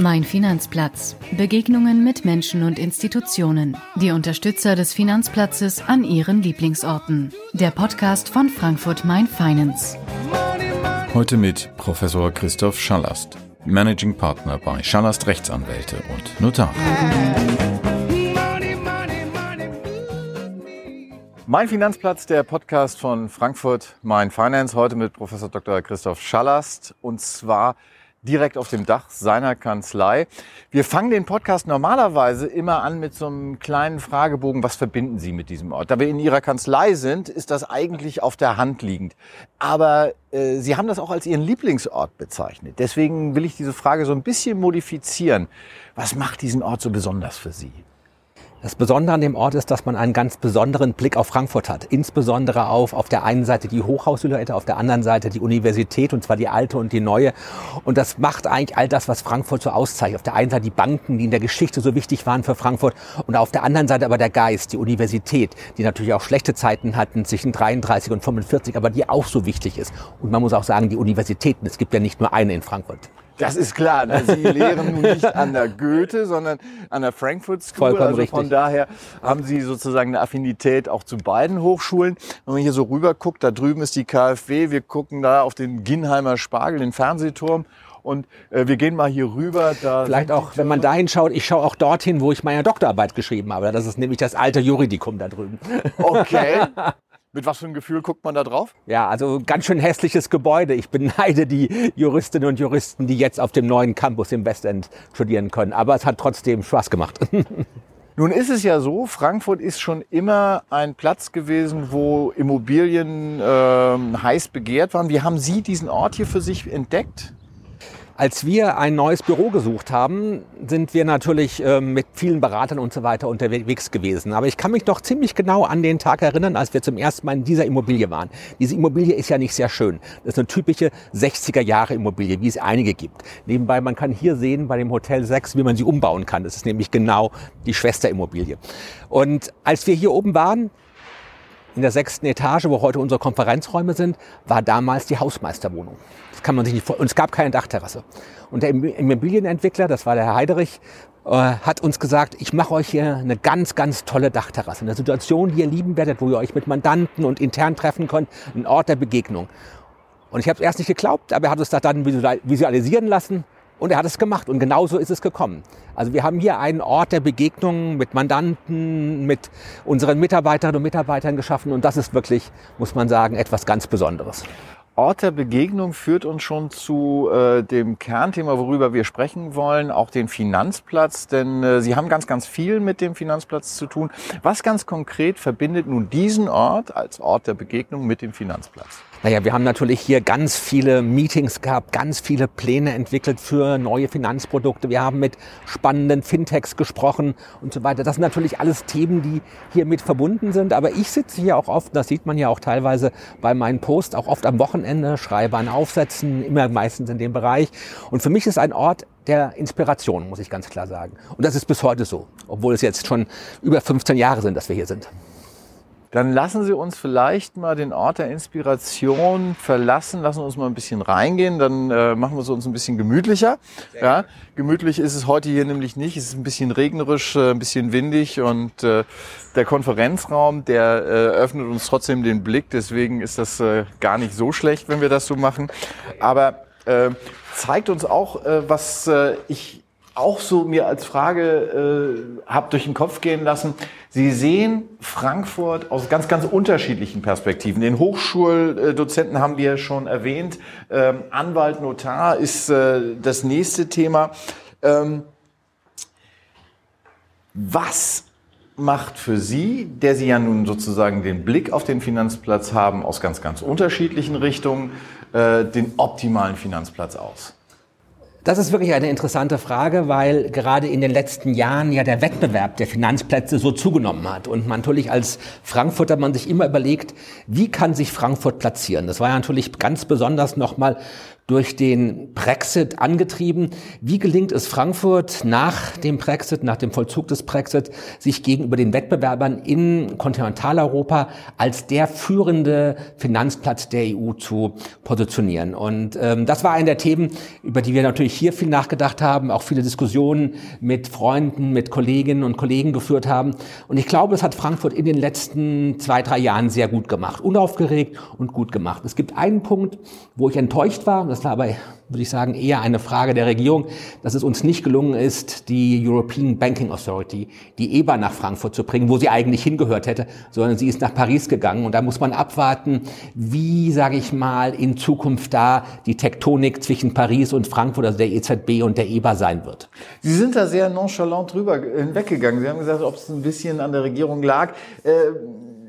Mein Finanzplatz. Begegnungen mit Menschen und Institutionen. Die Unterstützer des Finanzplatzes an ihren Lieblingsorten. Der Podcast von Frankfurt Main Finance. Heute mit Professor Christoph Schallast, Managing Partner bei Schallast Rechtsanwälte und Notar. Mein Finanzplatz, der Podcast von Frankfurt Main Finance, heute mit Professor Dr. Christoph Schallast und zwar direkt auf dem Dach seiner Kanzlei. Wir fangen den Podcast normalerweise immer an mit so einem kleinen Fragebogen, was verbinden Sie mit diesem Ort? Da wir in Ihrer Kanzlei sind, ist das eigentlich auf der Hand liegend. Aber äh, Sie haben das auch als Ihren Lieblingsort bezeichnet. Deswegen will ich diese Frage so ein bisschen modifizieren. Was macht diesen Ort so besonders für Sie? Das Besondere an dem Ort ist, dass man einen ganz besonderen Blick auf Frankfurt hat. Insbesondere auf auf der einen Seite die Hochhaussilhouette, auf der anderen Seite die Universität, und zwar die alte und die neue. Und das macht eigentlich all das, was Frankfurt so auszeichnet. Auf der einen Seite die Banken, die in der Geschichte so wichtig waren für Frankfurt, und auf der anderen Seite aber der Geist, die Universität, die natürlich auch schlechte Zeiten hatten zwischen 33 und 45, aber die auch so wichtig ist. Und man muss auch sagen, die Universitäten, es gibt ja nicht nur eine in Frankfurt. Das ist klar. Ne? Sie lehren nun nicht an der Goethe, sondern an der Frankfurt School. Vollkommen also von richtig. daher haben Sie sozusagen eine Affinität auch zu beiden Hochschulen. Wenn man hier so rüber guckt, da drüben ist die KfW. Wir gucken da auf den Ginnheimer Spargel, den Fernsehturm. Und äh, wir gehen mal hier rüber. Vielleicht auch, wenn man dahin schaut, ich schaue auch dorthin, wo ich meine Doktorarbeit geschrieben habe. Das ist nämlich das alte Juridikum da drüben. Okay. Mit was für einem Gefühl guckt man da drauf? Ja, also ganz schön hässliches Gebäude. Ich beneide die Juristinnen und Juristen, die jetzt auf dem neuen Campus im Westend studieren können. Aber es hat trotzdem Spaß gemacht. Nun ist es ja so, Frankfurt ist schon immer ein Platz gewesen, wo Immobilien ähm, heiß begehrt waren. Wie haben Sie diesen Ort hier für sich entdeckt? Als wir ein neues Büro gesucht haben, sind wir natürlich ähm, mit vielen Beratern und so weiter unterwegs gewesen. Aber ich kann mich noch ziemlich genau an den Tag erinnern, als wir zum ersten Mal in dieser Immobilie waren. Diese Immobilie ist ja nicht sehr schön. Das ist eine typische 60er Jahre Immobilie, wie es einige gibt. Nebenbei, man kann hier sehen bei dem Hotel 6, wie man sie umbauen kann. Das ist nämlich genau die Schwesterimmobilie. Und als wir hier oben waren, in der sechsten Etage, wo heute unsere Konferenzräume sind, war damals die Hausmeisterwohnung. Das kann man sich nicht vor. Und es gab keine Dachterrasse. Und der Immobilienentwickler, das war der Herr Heiderich, äh, hat uns gesagt, ich mache euch hier eine ganz, ganz tolle Dachterrasse. Eine Situation, die ihr lieben werdet, wo ihr euch mit Mandanten und intern treffen könnt. Ein Ort der Begegnung. Und ich habe es erst nicht geglaubt, aber er hat es da dann visual- visualisieren lassen und er hat es gemacht. Und genauso ist es gekommen. Also wir haben hier einen Ort der Begegnung mit Mandanten, mit unseren Mitarbeiterinnen und Mitarbeitern geschaffen. Und das ist wirklich, muss man sagen, etwas ganz Besonderes. Ort der Begegnung führt uns schon zu äh, dem Kernthema, worüber wir sprechen wollen, auch den Finanzplatz. Denn äh, Sie haben ganz, ganz viel mit dem Finanzplatz zu tun. Was ganz konkret verbindet nun diesen Ort als Ort der Begegnung mit dem Finanzplatz? Naja, wir haben natürlich hier ganz viele Meetings gehabt, ganz viele Pläne entwickelt für neue Finanzprodukte. Wir haben mit spannenden Fintechs gesprochen und so weiter. Das sind natürlich alles Themen, die hier mit verbunden sind. Aber ich sitze hier auch oft, das sieht man ja auch teilweise bei meinen Posts, auch oft am Wochenende, schreibe an Aufsätzen, immer meistens in dem Bereich. Und für mich ist ein Ort der Inspiration, muss ich ganz klar sagen. Und das ist bis heute so, obwohl es jetzt schon über 15 Jahre sind, dass wir hier sind. Dann lassen Sie uns vielleicht mal den Ort der Inspiration verlassen, lassen uns mal ein bisschen reingehen, dann äh, machen wir es uns ein bisschen gemütlicher. Ja, gemütlich ist es heute hier nämlich nicht, es ist ein bisschen regnerisch, äh, ein bisschen windig und äh, der Konferenzraum, der äh, öffnet uns trotzdem den Blick, deswegen ist das äh, gar nicht so schlecht, wenn wir das so machen. Aber äh, zeigt uns auch, äh, was äh, ich auch so mir als Frage äh, habe durch den Kopf gehen lassen. Sie sehen Frankfurt aus ganz, ganz unterschiedlichen Perspektiven. Den Hochschuldozenten haben wir schon erwähnt. Ähm, Anwalt, Notar ist äh, das nächste Thema. Ähm, was macht für Sie, der Sie ja nun sozusagen den Blick auf den Finanzplatz haben, aus ganz, ganz unterschiedlichen Richtungen, äh, den optimalen Finanzplatz aus? Das ist wirklich eine interessante Frage, weil gerade in den letzten Jahren ja der Wettbewerb der Finanzplätze so zugenommen hat und man natürlich als Frankfurter man sich immer überlegt, wie kann sich Frankfurt platzieren? Das war ja natürlich ganz besonders nochmal durch den Brexit angetrieben. Wie gelingt es Frankfurt nach dem Brexit, nach dem Vollzug des Brexit, sich gegenüber den Wettbewerbern in Kontinentaleuropa als der führende Finanzplatz der EU zu positionieren? Und ähm, das war eine der Themen, über die wir natürlich hier viel nachgedacht haben, auch viele Diskussionen mit Freunden, mit Kolleginnen und Kollegen geführt haben. Und ich glaube, das hat Frankfurt in den letzten zwei, drei Jahren sehr gut gemacht, unaufgeregt und gut gemacht. Es gibt einen Punkt, wo ich enttäuscht war, war aber, würde ich sagen, eher eine Frage der Regierung, dass es uns nicht gelungen ist, die European Banking Authority, die EBA nach Frankfurt zu bringen, wo sie eigentlich hingehört hätte, sondern sie ist nach Paris gegangen. Und da muss man abwarten, wie, sage ich mal, in Zukunft da die Tektonik zwischen Paris und Frankfurt, also der EZB und der EBA sein wird. Sie sind da sehr nonchalant drüber hinweggegangen. Sie haben gesagt, ob es ein bisschen an der Regierung lag. Äh,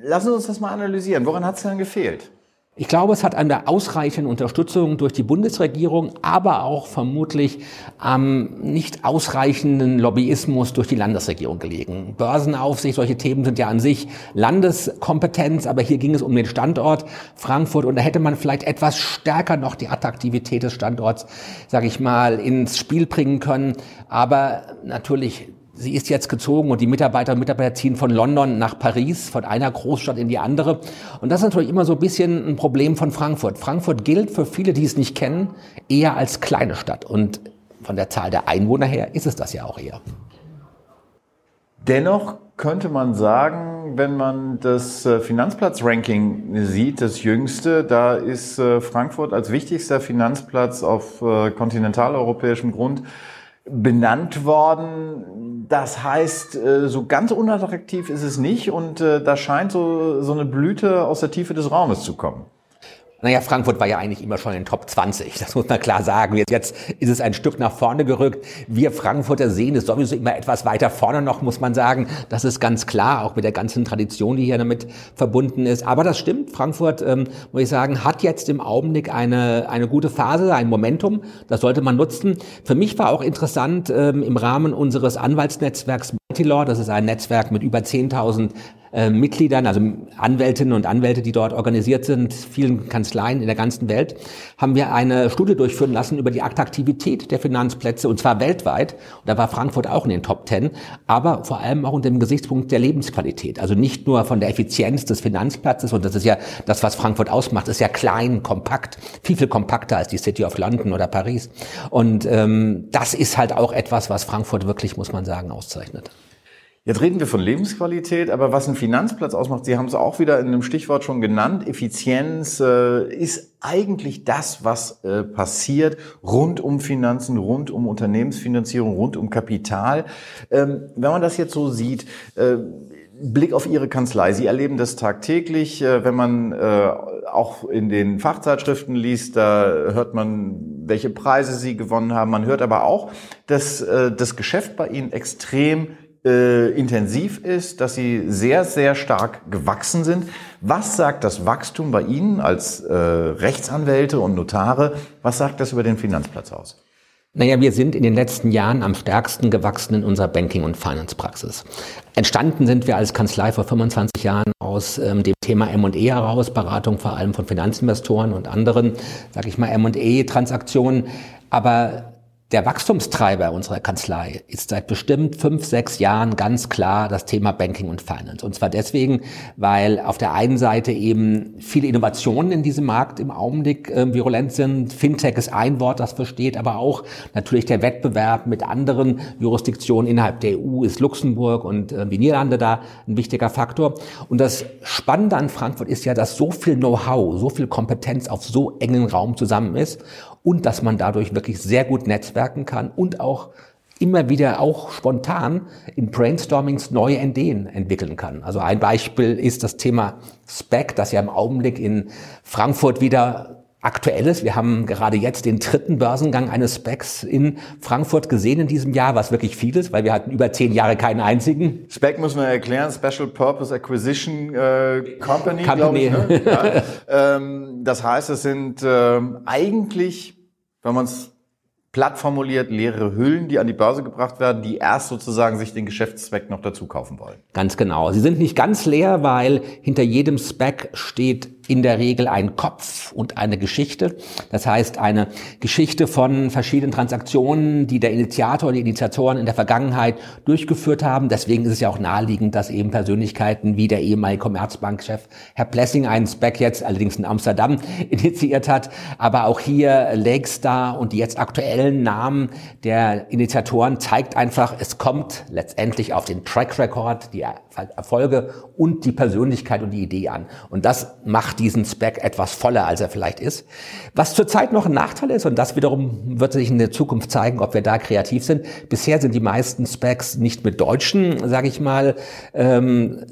lassen Sie uns das mal analysieren. Woran hat es denn gefehlt? Ich glaube, es hat an der ausreichenden Unterstützung durch die Bundesregierung, aber auch vermutlich am nicht ausreichenden Lobbyismus durch die Landesregierung gelegen. Börsenaufsicht, solche Themen sind ja an sich Landeskompetenz, aber hier ging es um den Standort Frankfurt und da hätte man vielleicht etwas stärker noch die Attraktivität des Standorts, sage ich mal, ins Spiel bringen können. Aber natürlich Sie ist jetzt gezogen und die Mitarbeiter und Mitarbeiter ziehen von London nach Paris, von einer Großstadt in die andere. Und das ist natürlich immer so ein bisschen ein Problem von Frankfurt. Frankfurt gilt für viele, die es nicht kennen, eher als kleine Stadt. Und von der Zahl der Einwohner her ist es das ja auch eher. Dennoch könnte man sagen, wenn man das äh, Finanzplatz-Ranking sieht, das jüngste, da ist äh, Frankfurt als wichtigster Finanzplatz auf äh, kontinentaleuropäischem Grund benannt worden. Das heißt, äh, so ganz unattraktiv ist es nicht und äh, da scheint so, so eine Blüte aus der Tiefe des Raumes zu kommen. Naja, Frankfurt war ja eigentlich immer schon in den Top 20, das muss man klar sagen. Jetzt, ist es ein Stück nach vorne gerückt. Wir Frankfurter sehen es sowieso immer etwas weiter vorne noch, muss man sagen. Das ist ganz klar, auch mit der ganzen Tradition, die hier damit verbunden ist. Aber das stimmt, Frankfurt, ähm, muss ich sagen, hat jetzt im Augenblick eine, eine gute Phase, ein Momentum. Das sollte man nutzen. Für mich war auch interessant, ähm, im Rahmen unseres Anwaltsnetzwerks Multilaw, das ist ein Netzwerk mit über 10.000 äh, Mitgliedern, also Anwältinnen und Anwälte, die dort organisiert sind, vielen Kanzleien in der ganzen Welt, haben wir eine Studie durchführen lassen über die Attraktivität der Finanzplätze und zwar weltweit. Und da war Frankfurt auch in den Top Ten, aber vor allem auch unter dem Gesichtspunkt der Lebensqualität. Also nicht nur von der Effizienz des Finanzplatzes und das ist ja das, was Frankfurt ausmacht, ist ja klein, kompakt, viel viel kompakter als die City of London oder Paris. Und ähm, das ist halt auch etwas, was Frankfurt wirklich, muss man sagen, auszeichnet. Jetzt reden wir von Lebensqualität, aber was ein Finanzplatz ausmacht, Sie haben es auch wieder in einem Stichwort schon genannt, Effizienz äh, ist eigentlich das, was äh, passiert rund um Finanzen, rund um Unternehmensfinanzierung, rund um Kapital. Ähm, wenn man das jetzt so sieht, äh, Blick auf Ihre Kanzlei. Sie erleben das tagtäglich. Äh, wenn man äh, auch in den Fachzeitschriften liest, da hört man, welche Preise Sie gewonnen haben. Man hört aber auch, dass äh, das Geschäft bei Ihnen extrem äh, intensiv ist, dass sie sehr, sehr stark gewachsen sind. Was sagt das Wachstum bei Ihnen als äh, Rechtsanwälte und Notare? Was sagt das über den Finanzplatz aus? Naja, wir sind in den letzten Jahren am stärksten gewachsen in unserer Banking- und Finance-Praxis. Entstanden sind wir als Kanzlei vor 25 Jahren aus ähm, dem Thema M&E heraus, Beratung vor allem von Finanzinvestoren und anderen, sage ich mal, M&E-Transaktionen. Aber der Wachstumstreiber unserer Kanzlei ist seit bestimmt fünf, sechs Jahren ganz klar das Thema Banking und Finance. Und zwar deswegen, weil auf der einen Seite eben viele Innovationen in diesem Markt im Augenblick äh, virulent sind. Fintech ist ein Wort, das versteht, aber auch natürlich der Wettbewerb mit anderen Jurisdiktionen innerhalb der EU ist Luxemburg und äh, die Niederlande da ein wichtiger Faktor. Und das Spannende an Frankfurt ist ja, dass so viel Know-how, so viel Kompetenz auf so engen Raum zusammen ist und dass man dadurch wirklich sehr gut netzwerken kann und auch immer wieder auch spontan in Brainstormings neue Ideen entwickeln kann. Also ein Beispiel ist das Thema Spec, das ja im Augenblick in Frankfurt wieder Aktuelles. Wir haben gerade jetzt den dritten Börsengang eines Specs in Frankfurt gesehen in diesem Jahr, was wirklich viel ist, weil wir hatten über zehn Jahre keinen einzigen. Spec muss man erklären, Special Purpose Acquisition äh, Company, Company. Ich, ne? ja. ähm, das heißt, es sind ähm, eigentlich, wenn man es platt formuliert leere Hüllen, die an die Börse gebracht werden, die erst sozusagen sich den Geschäftszweck noch dazu kaufen wollen. Ganz genau. Sie sind nicht ganz leer, weil hinter jedem Spec steht in der Regel ein Kopf und eine Geschichte. Das heißt, eine Geschichte von verschiedenen Transaktionen, die der Initiator, die Initiatoren in der Vergangenheit durchgeführt haben. Deswegen ist es ja auch naheliegend, dass eben Persönlichkeiten wie der ehemalige Commerzbankchef Herr Plessing einen Spec jetzt, allerdings in Amsterdam, initiiert hat. Aber auch hier Lakestar und die jetzt aktuellen Namen der Initiatoren zeigt einfach, es kommt letztendlich auf den Track Record, die Erfolge und die Persönlichkeit und die Idee an. Und das macht diesen Spec etwas voller, als er vielleicht ist. Was zurzeit noch ein Nachteil ist, und das wiederum wird sich in der Zukunft zeigen, ob wir da kreativ sind. Bisher sind die meisten Specs nicht mit deutschen, sage ich mal, ähm,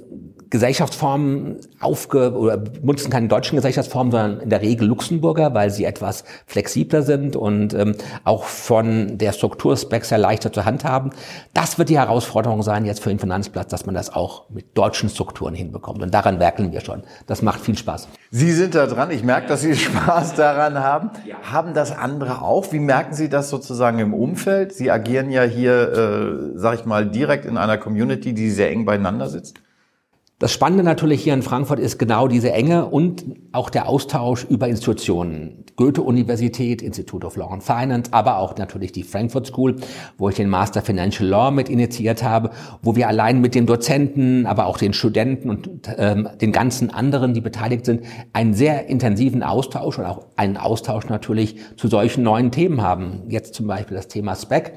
Gesellschaftsformen aufge oder nutzen keine deutschen Gesellschaftsformen, sondern in der Regel Luxemburger, weil sie etwas flexibler sind und ähm, auch von der Struktur Specs sehr leichter zu handhaben. Das wird die Herausforderung sein jetzt für den Finanzplatz, dass man das auch mit deutschen Strukturen hinbekommt. Und daran werkeln wir schon. Das macht viel Spaß. Sie sind da dran. Ich merke, dass Sie Spaß daran haben. Ja. Haben das andere auch? Wie merken Sie das sozusagen im Umfeld? Sie agieren ja hier, äh, sag ich mal, direkt in einer Community, die sehr eng beieinander sitzt. Das Spannende natürlich hier in Frankfurt ist genau diese Enge und auch der Austausch über Institutionen. Goethe-Universität, Institute of Law and Finance, aber auch natürlich die Frankfurt School, wo ich den Master Financial Law mit initiiert habe, wo wir allein mit den Dozenten, aber auch den Studenten und ähm, den ganzen anderen, die beteiligt sind, einen sehr intensiven Austausch und auch einen Austausch natürlich zu solchen neuen Themen haben. Jetzt zum Beispiel das Thema SPEC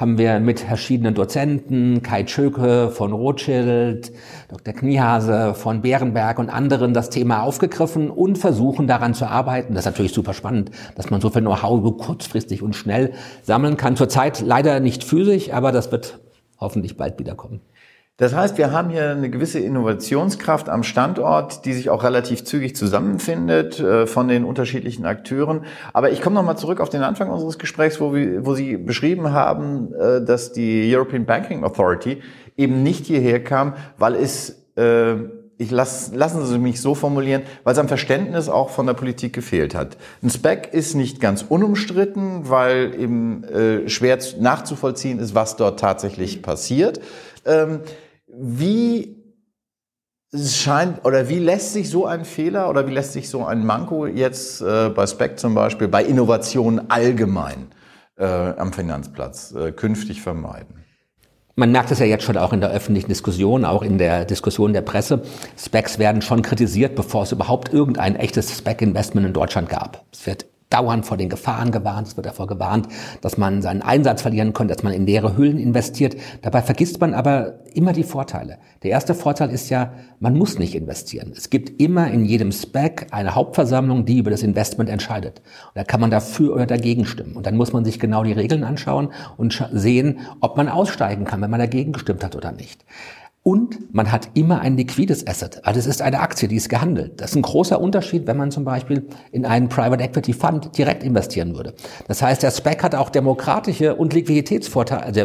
haben wir mit verschiedenen Dozenten, Kai Tschöke von Rothschild, Dr. Kniehase von Bärenberg und anderen das Thema aufgegriffen und versuchen daran zu arbeiten. Das ist natürlich super spannend, dass man so viel Know-how so kurzfristig und schnell sammeln kann. Zurzeit leider nicht physisch, aber das wird hoffentlich bald wiederkommen. Das heißt, wir haben hier eine gewisse Innovationskraft am Standort, die sich auch relativ zügig zusammenfindet äh, von den unterschiedlichen Akteuren. Aber ich komme nochmal zurück auf den Anfang unseres Gesprächs, wo, Sie beschrieben haben, äh, dass die European Banking Authority eben nicht hierher kam, weil es, äh, ich lass, lassen Sie mich so formulieren, weil es am Verständnis auch von der Politik gefehlt hat. Ein Spec ist nicht ganz unumstritten, weil eben schwer nachzuvollziehen ist, was dort tatsächlich passiert. Ähm, wie scheint oder wie lässt sich so ein Fehler oder wie lässt sich so ein Manko jetzt äh, bei Spec zum Beispiel, bei Innovationen allgemein äh, am Finanzplatz äh, künftig vermeiden? Man merkt es ja jetzt schon auch in der öffentlichen Diskussion, auch in der Diskussion der Presse. Specs werden schon kritisiert, bevor es überhaupt irgendein echtes Spec-Investment in Deutschland gab. Es wird dauernd vor den Gefahren gewarnt. Es wird davor gewarnt, dass man seinen Einsatz verlieren könnte, dass man in leere Hüllen investiert. Dabei vergisst man aber immer die Vorteile. Der erste Vorteil ist ja, man muss nicht investieren. Es gibt immer in jedem Spec eine Hauptversammlung, die über das Investment entscheidet. Und da kann man dafür oder dagegen stimmen. Und dann muss man sich genau die Regeln anschauen und sehen, ob man aussteigen kann, wenn man dagegen gestimmt hat oder nicht. Und man hat immer ein liquides Asset. Also es ist eine Aktie, die ist gehandelt. Das ist ein großer Unterschied, wenn man zum Beispiel in einen Private Equity Fund direkt investieren würde. Das heißt, der SPAC hat auch demokratische und Liquiditätsvorteile, also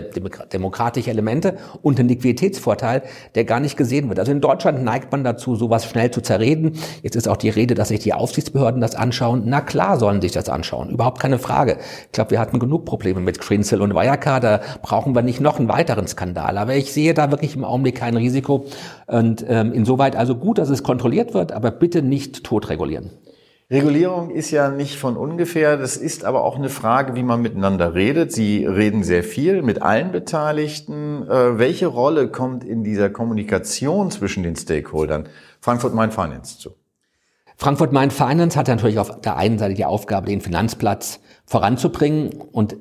demokratische Elemente und einen Liquiditätsvorteil, der gar nicht gesehen wird. Also in Deutschland neigt man dazu, sowas schnell zu zerreden. Jetzt ist auch die Rede, dass sich die Aufsichtsbehörden das anschauen. Na klar sollen sich das anschauen. Überhaupt keine Frage. Ich glaube, wir hatten genug Probleme mit Greensill und Wirecard. Da brauchen wir nicht noch einen weiteren Skandal. Aber ich sehe da wirklich im Augenblick kein Risiko. Und ähm, insoweit also gut, dass es kontrolliert wird, aber bitte nicht totregulieren. Regulierung ist ja nicht von ungefähr. Das ist aber auch eine Frage, wie man miteinander redet. Sie reden sehr viel mit allen Beteiligten. Äh, welche Rolle kommt in dieser Kommunikation zwischen den Stakeholdern Frankfurt Main Finance zu? Frankfurt Main Finance hat natürlich auf der einen Seite die Aufgabe, den Finanzplatz voranzubringen und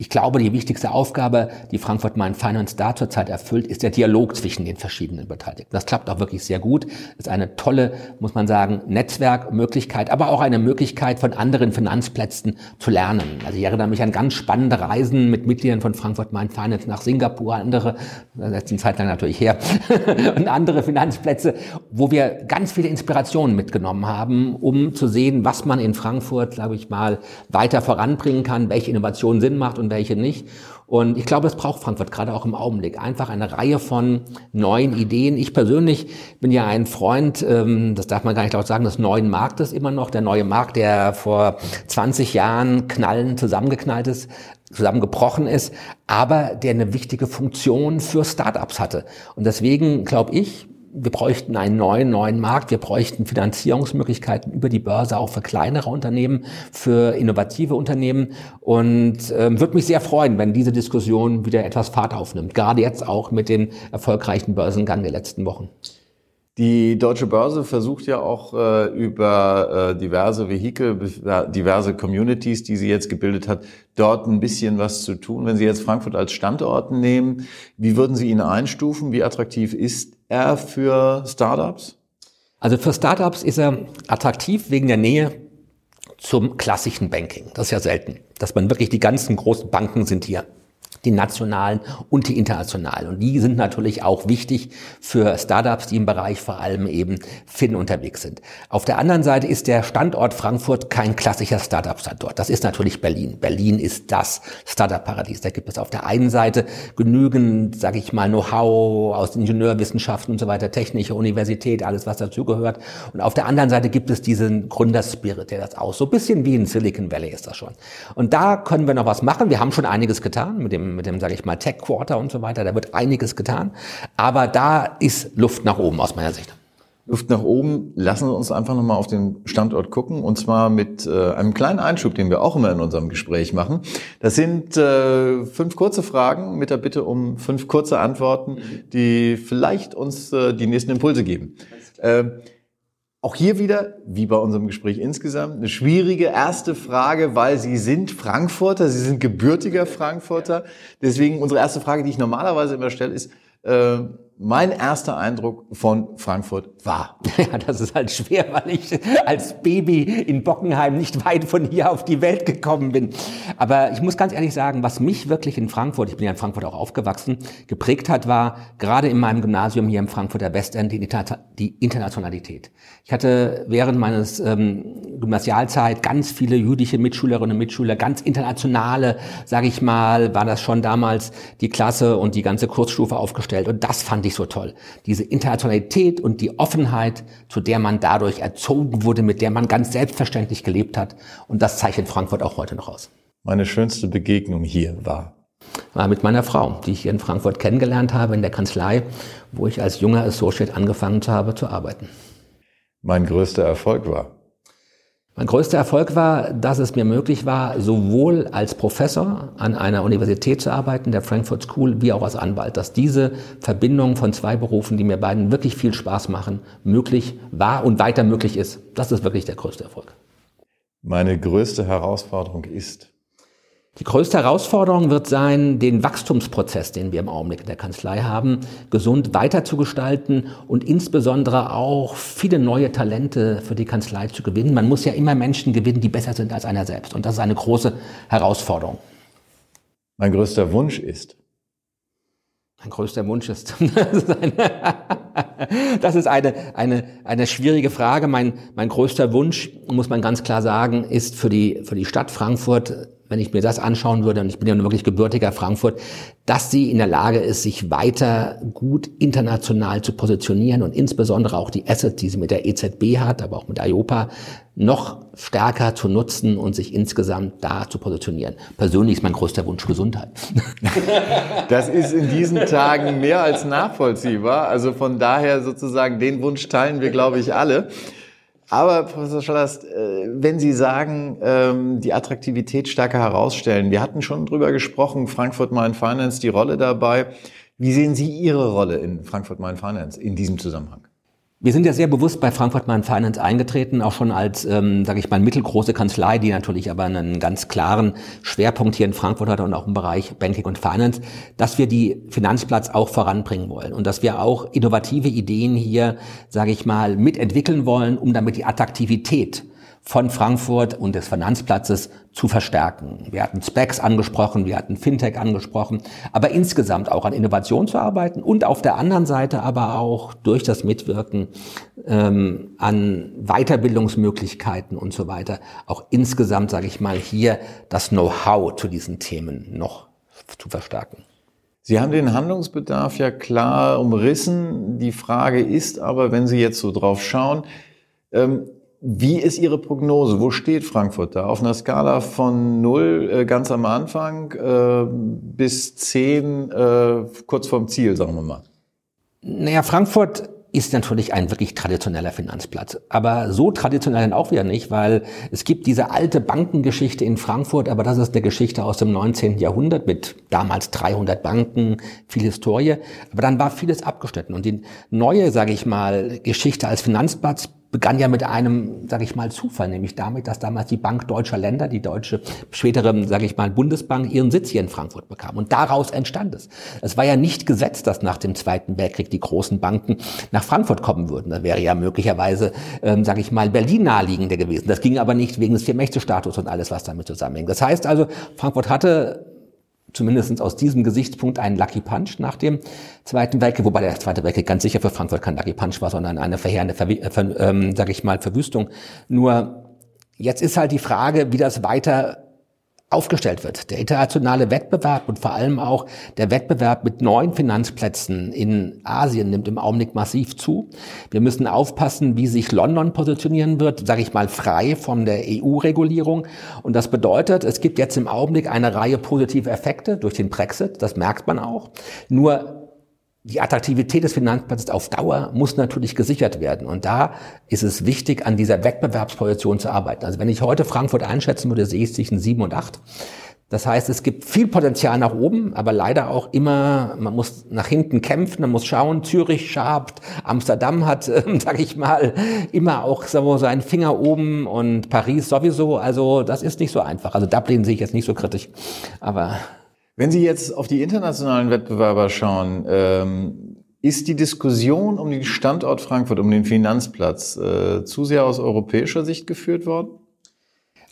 ich glaube, die wichtigste Aufgabe, die Frankfurt Main Finance da zurzeit erfüllt, ist der Dialog zwischen den verschiedenen Beteiligten. Das klappt auch wirklich sehr gut. Ist eine tolle, muss man sagen, Netzwerkmöglichkeit, aber auch eine Möglichkeit von anderen Finanzplätzen zu lernen. Also ich erinnere mich an ganz spannende Reisen mit Mitgliedern von Frankfurt Main Finance nach Singapur, andere, das ist eine Zeit lang natürlich her, und andere Finanzplätze, wo wir ganz viele Inspirationen mitgenommen haben, um zu sehen, was man in Frankfurt, glaube ich mal, weiter voranbringen kann, welche Innovationen Sinn macht und welche nicht. Und ich glaube, es braucht Frankfurt gerade auch im Augenblick einfach eine Reihe von neuen Ideen. Ich persönlich bin ja ein Freund, ähm, das darf man gar nicht laut sagen, des neuen Marktes immer noch. Der neue Markt, der vor 20 Jahren knallen zusammengeknallt ist, zusammengebrochen ist, aber der eine wichtige Funktion für Startups hatte. Und deswegen glaube ich, wir bräuchten einen neuen, neuen Markt, wir bräuchten Finanzierungsmöglichkeiten über die Börse auch für kleinere Unternehmen, für innovative Unternehmen und ähm, würde mich sehr freuen, wenn diese Diskussion wieder etwas Fahrt aufnimmt, gerade jetzt auch mit dem erfolgreichen Börsengang der letzten Wochen. Die Deutsche Börse versucht ja auch äh, über äh, diverse Vehikel, diverse Communities, die sie jetzt gebildet hat, dort ein bisschen was zu tun. Wenn Sie jetzt Frankfurt als Standort nehmen, wie würden Sie ihn einstufen? Wie attraktiv ist er für Startups? Also für Startups ist er attraktiv wegen der Nähe zum klassischen Banking. Das ist ja selten, dass man wirklich die ganzen großen Banken sind hier die nationalen und die internationalen. Und die sind natürlich auch wichtig für Startups, die im Bereich vor allem eben Fin unterwegs sind. Auf der anderen Seite ist der Standort Frankfurt kein klassischer Startup-Standort. Das ist natürlich Berlin. Berlin ist das Startup-Paradies. Da gibt es auf der einen Seite genügend, sage ich mal, Know-how aus Ingenieurwissenschaften und so weiter, technische Universität, alles was dazugehört. Und auf der anderen Seite gibt es diesen Gründerspirit, der das aus. So ein bisschen wie in Silicon Valley ist das schon. Und da können wir noch was machen. Wir haben schon einiges getan mit dem mit dem, sage ich mal, Tech Quarter und so weiter. Da wird einiges getan. Aber da ist Luft nach oben aus meiner Sicht. Luft nach oben. Lassen Sie uns einfach nochmal auf den Standort gucken und zwar mit äh, einem kleinen Einschub, den wir auch immer in unserem Gespräch machen. Das sind äh, fünf kurze Fragen mit der Bitte um fünf kurze Antworten, die vielleicht uns äh, die nächsten Impulse geben. Auch hier wieder, wie bei unserem Gespräch insgesamt, eine schwierige erste Frage, weil Sie sind Frankfurter, Sie sind gebürtiger Frankfurter. Deswegen unsere erste Frage, die ich normalerweise immer stelle, ist, äh, mein erster Eindruck von Frankfurt war. Ja, das ist halt schwer, weil ich als Baby in Bockenheim nicht weit von hier auf die Welt gekommen bin. Aber ich muss ganz ehrlich sagen, was mich wirklich in Frankfurt, ich bin ja in Frankfurt auch aufgewachsen, geprägt hat, war gerade in meinem Gymnasium hier im Frankfurter Westend die Internationalität. Ich hatte während meines ähm, Gymnasialzeit ganz viele jüdische Mitschülerinnen und Mitschüler, ganz internationale, sage ich mal, war das schon damals die Klasse und die ganze Kursstufe aufgestellt. Und das fand ich so toll. Diese Internationalität und die Offenheit, zu der man dadurch erzogen wurde, mit der man ganz selbstverständlich gelebt hat. Und das zeichnet Frankfurt auch heute noch aus. Meine schönste Begegnung hier war? War mit meiner Frau, die ich hier in Frankfurt kennengelernt habe, in der Kanzlei, wo ich als junger Associate angefangen habe zu arbeiten. Mein größter Erfolg war? Mein größter Erfolg war, dass es mir möglich war, sowohl als Professor an einer Universität zu arbeiten, der Frankfurt School, wie auch als Anwalt, dass diese Verbindung von zwei Berufen, die mir beiden wirklich viel Spaß machen, möglich war und weiter möglich ist. Das ist wirklich der größte Erfolg. Meine größte Herausforderung ist? Die größte Herausforderung wird sein, den Wachstumsprozess, den wir im Augenblick in der Kanzlei haben, gesund weiterzugestalten und insbesondere auch viele neue Talente für die Kanzlei zu gewinnen. Man muss ja immer Menschen gewinnen, die besser sind als einer selbst. Und das ist eine große Herausforderung. Mein größter Wunsch ist? Mein größter Wunsch ist. das ist eine, eine, eine schwierige Frage. Mein, mein größter Wunsch, muss man ganz klar sagen, ist für die, für die Stadt Frankfurt wenn ich mir das anschauen würde, und ich bin ja nur wirklich gebürtiger Frankfurt, dass sie in der Lage ist, sich weiter gut international zu positionieren und insbesondere auch die Assets, die sie mit der EZB hat, aber auch mit IOPA, noch stärker zu nutzen und sich insgesamt da zu positionieren. Persönlich ist mein größter Wunsch Gesundheit. Das ist in diesen Tagen mehr als nachvollziehbar. Also von daher sozusagen den Wunsch teilen wir, glaube ich, alle. Aber Professor Schallast, äh, wenn Sie sagen, ähm, die Attraktivität stärker herausstellen, wir hatten schon drüber gesprochen, Frankfurt Main Finance, die Rolle dabei. Wie sehen Sie Ihre Rolle in Frankfurt Main Finance in diesem Zusammenhang? Wir sind ja sehr bewusst bei Frankfurt Main Finance eingetreten, auch schon als, ähm, sage ich mal, mittelgroße Kanzlei, die natürlich aber einen ganz klaren Schwerpunkt hier in Frankfurt hat und auch im Bereich Banking und Finance, dass wir die Finanzplatz auch voranbringen wollen und dass wir auch innovative Ideen hier, sage ich mal, mitentwickeln wollen, um damit die Attraktivität von Frankfurt und des Finanzplatzes zu verstärken. Wir hatten Specs angesprochen, wir hatten Fintech angesprochen, aber insgesamt auch an Innovation zu arbeiten und auf der anderen Seite aber auch durch das Mitwirken ähm, an Weiterbildungsmöglichkeiten und so weiter auch insgesamt, sage ich mal, hier das Know-how zu diesen Themen noch zu verstärken. Sie haben den Handlungsbedarf ja klar umrissen. Die Frage ist aber, wenn Sie jetzt so drauf schauen, ähm, wie ist Ihre Prognose? Wo steht Frankfurt da? Auf einer Skala von 0 äh, ganz am Anfang äh, bis 10 äh, kurz vorm Ziel, sagen wir mal. Naja, Frankfurt ist natürlich ein wirklich traditioneller Finanzplatz. Aber so traditionell dann auch wieder nicht, weil es gibt diese alte Bankengeschichte in Frankfurt, aber das ist eine Geschichte aus dem 19. Jahrhundert mit damals 300 Banken, viel Historie. Aber dann war vieles abgeschnitten. Und die neue, sage ich mal, Geschichte als Finanzplatz begann ja mit einem, sage ich mal, Zufall, nämlich damit, dass damals die Bank Deutscher Länder, die deutsche spätere, sage ich mal, Bundesbank, ihren Sitz hier in Frankfurt bekam. Und daraus entstand es. Es war ja nicht gesetzt, dass nach dem Zweiten Weltkrieg die großen Banken nach Frankfurt kommen würden. Das wäre ja möglicherweise, ähm, sage ich mal, Berlin naheliegender gewesen. Das ging aber nicht wegen des Vier-Mächte-Status und alles, was damit zusammenhängt. Das heißt also, Frankfurt hatte zumindest aus diesem Gesichtspunkt einen Lucky Punch nach dem Zweiten Weltkrieg, wobei der Zweite Weltkrieg ganz sicher für Frankfurt kein Lucky Punch war, sondern eine verheerende, Ver äh, ähm, sag ich mal, Verwüstung. Nur jetzt ist halt die Frage, wie das weiter aufgestellt wird. Der internationale Wettbewerb und vor allem auch der Wettbewerb mit neuen Finanzplätzen in Asien nimmt im Augenblick massiv zu. Wir müssen aufpassen, wie sich London positionieren wird, sage ich mal frei von der EU-Regulierung. Und das bedeutet, es gibt jetzt im Augenblick eine Reihe positive Effekte durch den Brexit, das merkt man auch. Nur die Attraktivität des Finanzplatzes auf Dauer muss natürlich gesichert werden. Und da ist es wichtig, an dieser Wettbewerbsposition zu arbeiten. Also wenn ich heute Frankfurt einschätzen würde, sehe ich zwischen sieben und acht. Das heißt, es gibt viel Potenzial nach oben, aber leider auch immer, man muss nach hinten kämpfen, man muss schauen, Zürich schabt, Amsterdam hat, äh, sag ich mal, immer auch so seinen Finger oben und Paris sowieso. Also das ist nicht so einfach. Also Dublin sehe ich jetzt nicht so kritisch, aber wenn Sie jetzt auf die internationalen Wettbewerber schauen, ähm, ist die Diskussion um den Standort Frankfurt, um den Finanzplatz äh, zu sehr aus europäischer Sicht geführt worden?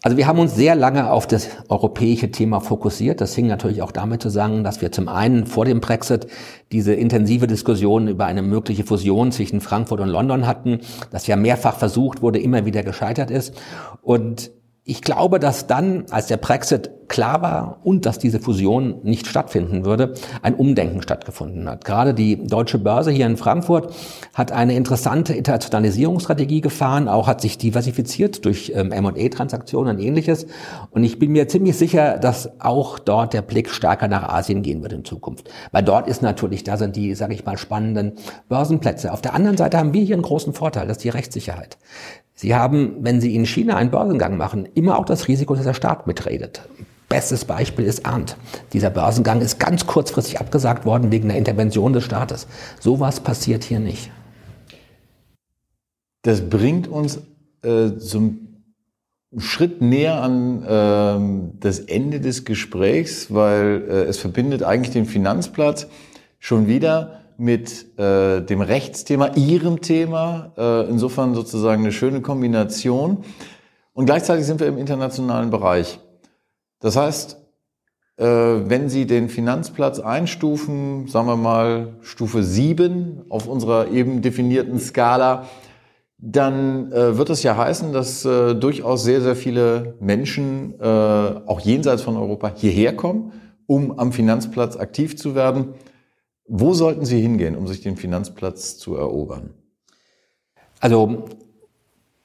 Also wir haben uns sehr lange auf das europäische Thema fokussiert. Das hing natürlich auch damit zusammen, dass wir zum einen vor dem Brexit diese intensive Diskussion über eine mögliche Fusion zwischen Frankfurt und London hatten, das ja mehrfach versucht wurde, immer wieder gescheitert ist. Und ich glaube, dass dann, als der Brexit klar war und dass diese Fusion nicht stattfinden würde, ein Umdenken stattgefunden hat. Gerade die deutsche Börse hier in Frankfurt hat eine interessante Internationalisierungsstrategie gefahren, auch hat sich diversifiziert durch ähm, M&A-Transaktionen und ähnliches. Und ich bin mir ziemlich sicher, dass auch dort der Blick stärker nach Asien gehen wird in Zukunft. Weil dort ist natürlich, da sind die, sage ich mal, spannenden Börsenplätze. Auf der anderen Seite haben wir hier einen großen Vorteil, das ist die Rechtssicherheit. Sie haben, wenn Sie in China einen Börsengang machen, immer auch das Risiko, dass der Staat mitredet. Bestes Beispiel ist Arndt. Dieser Börsengang ist ganz kurzfristig abgesagt worden wegen der Intervention des Staates. Sowas passiert hier nicht. Das bringt uns äh, zum Schritt näher an äh, das Ende des Gesprächs, weil äh, es verbindet eigentlich den Finanzplatz schon wieder mit äh, dem Rechtsthema, Ihrem Thema. Äh, insofern sozusagen eine schöne Kombination. Und gleichzeitig sind wir im internationalen Bereich. Das heißt, äh, wenn Sie den Finanzplatz einstufen, sagen wir mal Stufe 7 auf unserer eben definierten Skala, dann äh, wird es ja heißen, dass äh, durchaus sehr, sehr viele Menschen, äh, auch jenseits von Europa, hierher kommen, um am Finanzplatz aktiv zu werden. Wo sollten Sie hingehen, um sich den Finanzplatz zu erobern? Also,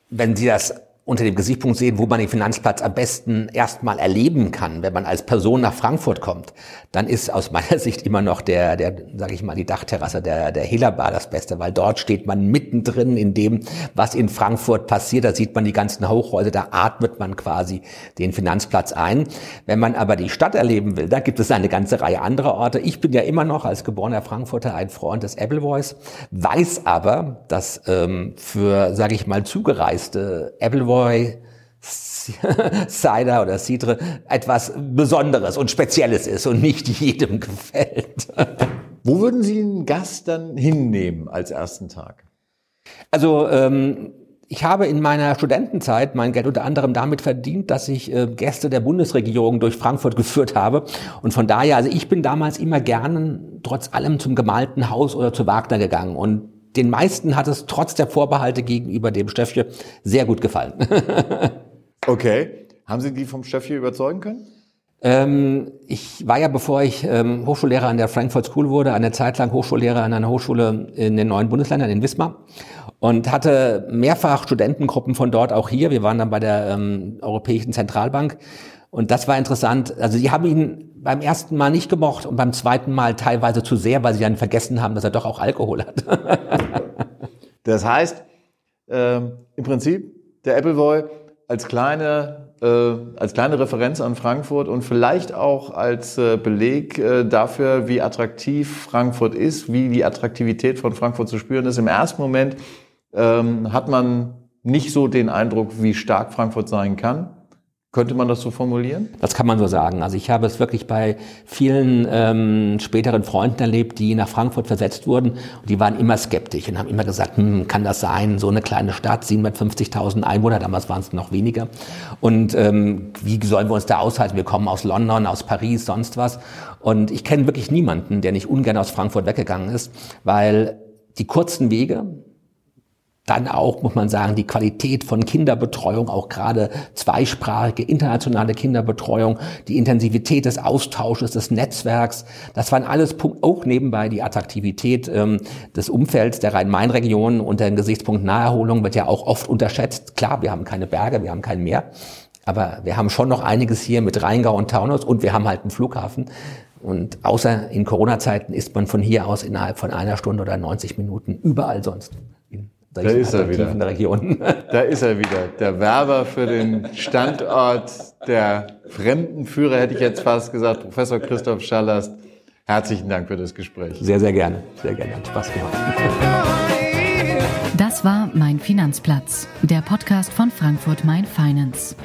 wenn Sie das unter dem Gesichtspunkt sehen, wo man den Finanzplatz am besten erstmal erleben kann, wenn man als Person nach Frankfurt kommt, dann ist aus meiner Sicht immer noch der, der, sage ich mal, die Dachterrasse der, der Helabar das Beste, weil dort steht man mittendrin in dem, was in Frankfurt passiert. Da sieht man die ganzen Hochhäuser, da atmet man quasi den Finanzplatz ein. Wenn man aber die Stadt erleben will, da gibt es eine ganze Reihe anderer Orte. Ich bin ja immer noch als geborener Frankfurter ein Freund des Appleboys, weiß aber, dass ähm, für, sage ich mal, zugereiste Appleboys Savoy Cider oder Cidre etwas Besonderes und Spezielles ist und nicht jedem gefällt. Wo würden Sie einen Gast dann hinnehmen als ersten Tag? Also ähm, ich habe in meiner Studentenzeit mein Geld unter anderem damit verdient, dass ich äh, Gäste der Bundesregierung durch Frankfurt geführt habe. Und von daher, also ich bin damals immer gerne trotz allem zum gemalten Haus oder zu Wagner gegangen. Und den meisten hat es trotz der Vorbehalte gegenüber dem Stöffje sehr gut gefallen. okay. Haben Sie die vom Stöffje überzeugen können? Ähm, ich war ja, bevor ich ähm, Hochschullehrer an der Frankfurt School wurde, eine Zeit lang Hochschullehrer an einer Hochschule in den neuen Bundesländern, in Wismar. Und hatte mehrfach Studentengruppen von dort auch hier. Wir waren dann bei der ähm, Europäischen Zentralbank. Und das war interessant. Also sie haben ihn beim ersten Mal nicht gemocht und beim zweiten Mal teilweise zu sehr, weil sie dann vergessen haben, dass er doch auch Alkohol hat. das heißt, äh, im Prinzip, der Appleboy als kleine, äh, als kleine Referenz an Frankfurt und vielleicht auch als äh, Beleg äh, dafür, wie attraktiv Frankfurt ist, wie die Attraktivität von Frankfurt zu spüren ist. Im ersten Moment ähm, hat man nicht so den Eindruck, wie stark Frankfurt sein kann. Könnte man das so formulieren? Das kann man so sagen. Also ich habe es wirklich bei vielen ähm, späteren Freunden erlebt, die nach Frankfurt versetzt wurden. Und die waren immer skeptisch und haben immer gesagt, hm, kann das sein? So eine kleine Stadt, 750.000 Einwohner, damals waren es noch weniger. Und ähm, wie sollen wir uns da aushalten? Wir kommen aus London, aus Paris, sonst was. Und ich kenne wirklich niemanden, der nicht ungern aus Frankfurt weggegangen ist, weil die kurzen Wege, dann auch, muss man sagen, die Qualität von Kinderbetreuung, auch gerade zweisprachige internationale Kinderbetreuung, die Intensivität des Austausches, des Netzwerks, das waren alles Punkte, auch nebenbei die Attraktivität ähm, des Umfelds der Rhein-Main-Region unter dem Gesichtspunkt Naherholung wird ja auch oft unterschätzt. Klar, wir haben keine Berge, wir haben kein Meer, aber wir haben schon noch einiges hier mit Rheingau und Taunus und wir haben halt einen Flughafen. Und außer in Corona-Zeiten ist man von hier aus innerhalb von einer Stunde oder 90 Minuten überall sonst. Da ist er wieder. Region. Da ist er wieder. Der Werber für den Standort der Fremdenführer, hätte ich jetzt fast gesagt, Professor Christoph Schallast. Herzlichen Dank für das Gespräch. Sehr, sehr gerne. Sehr gerne. Hat Spaß gemacht. Das war Mein Finanzplatz, der Podcast von Frankfurt Mein Finance.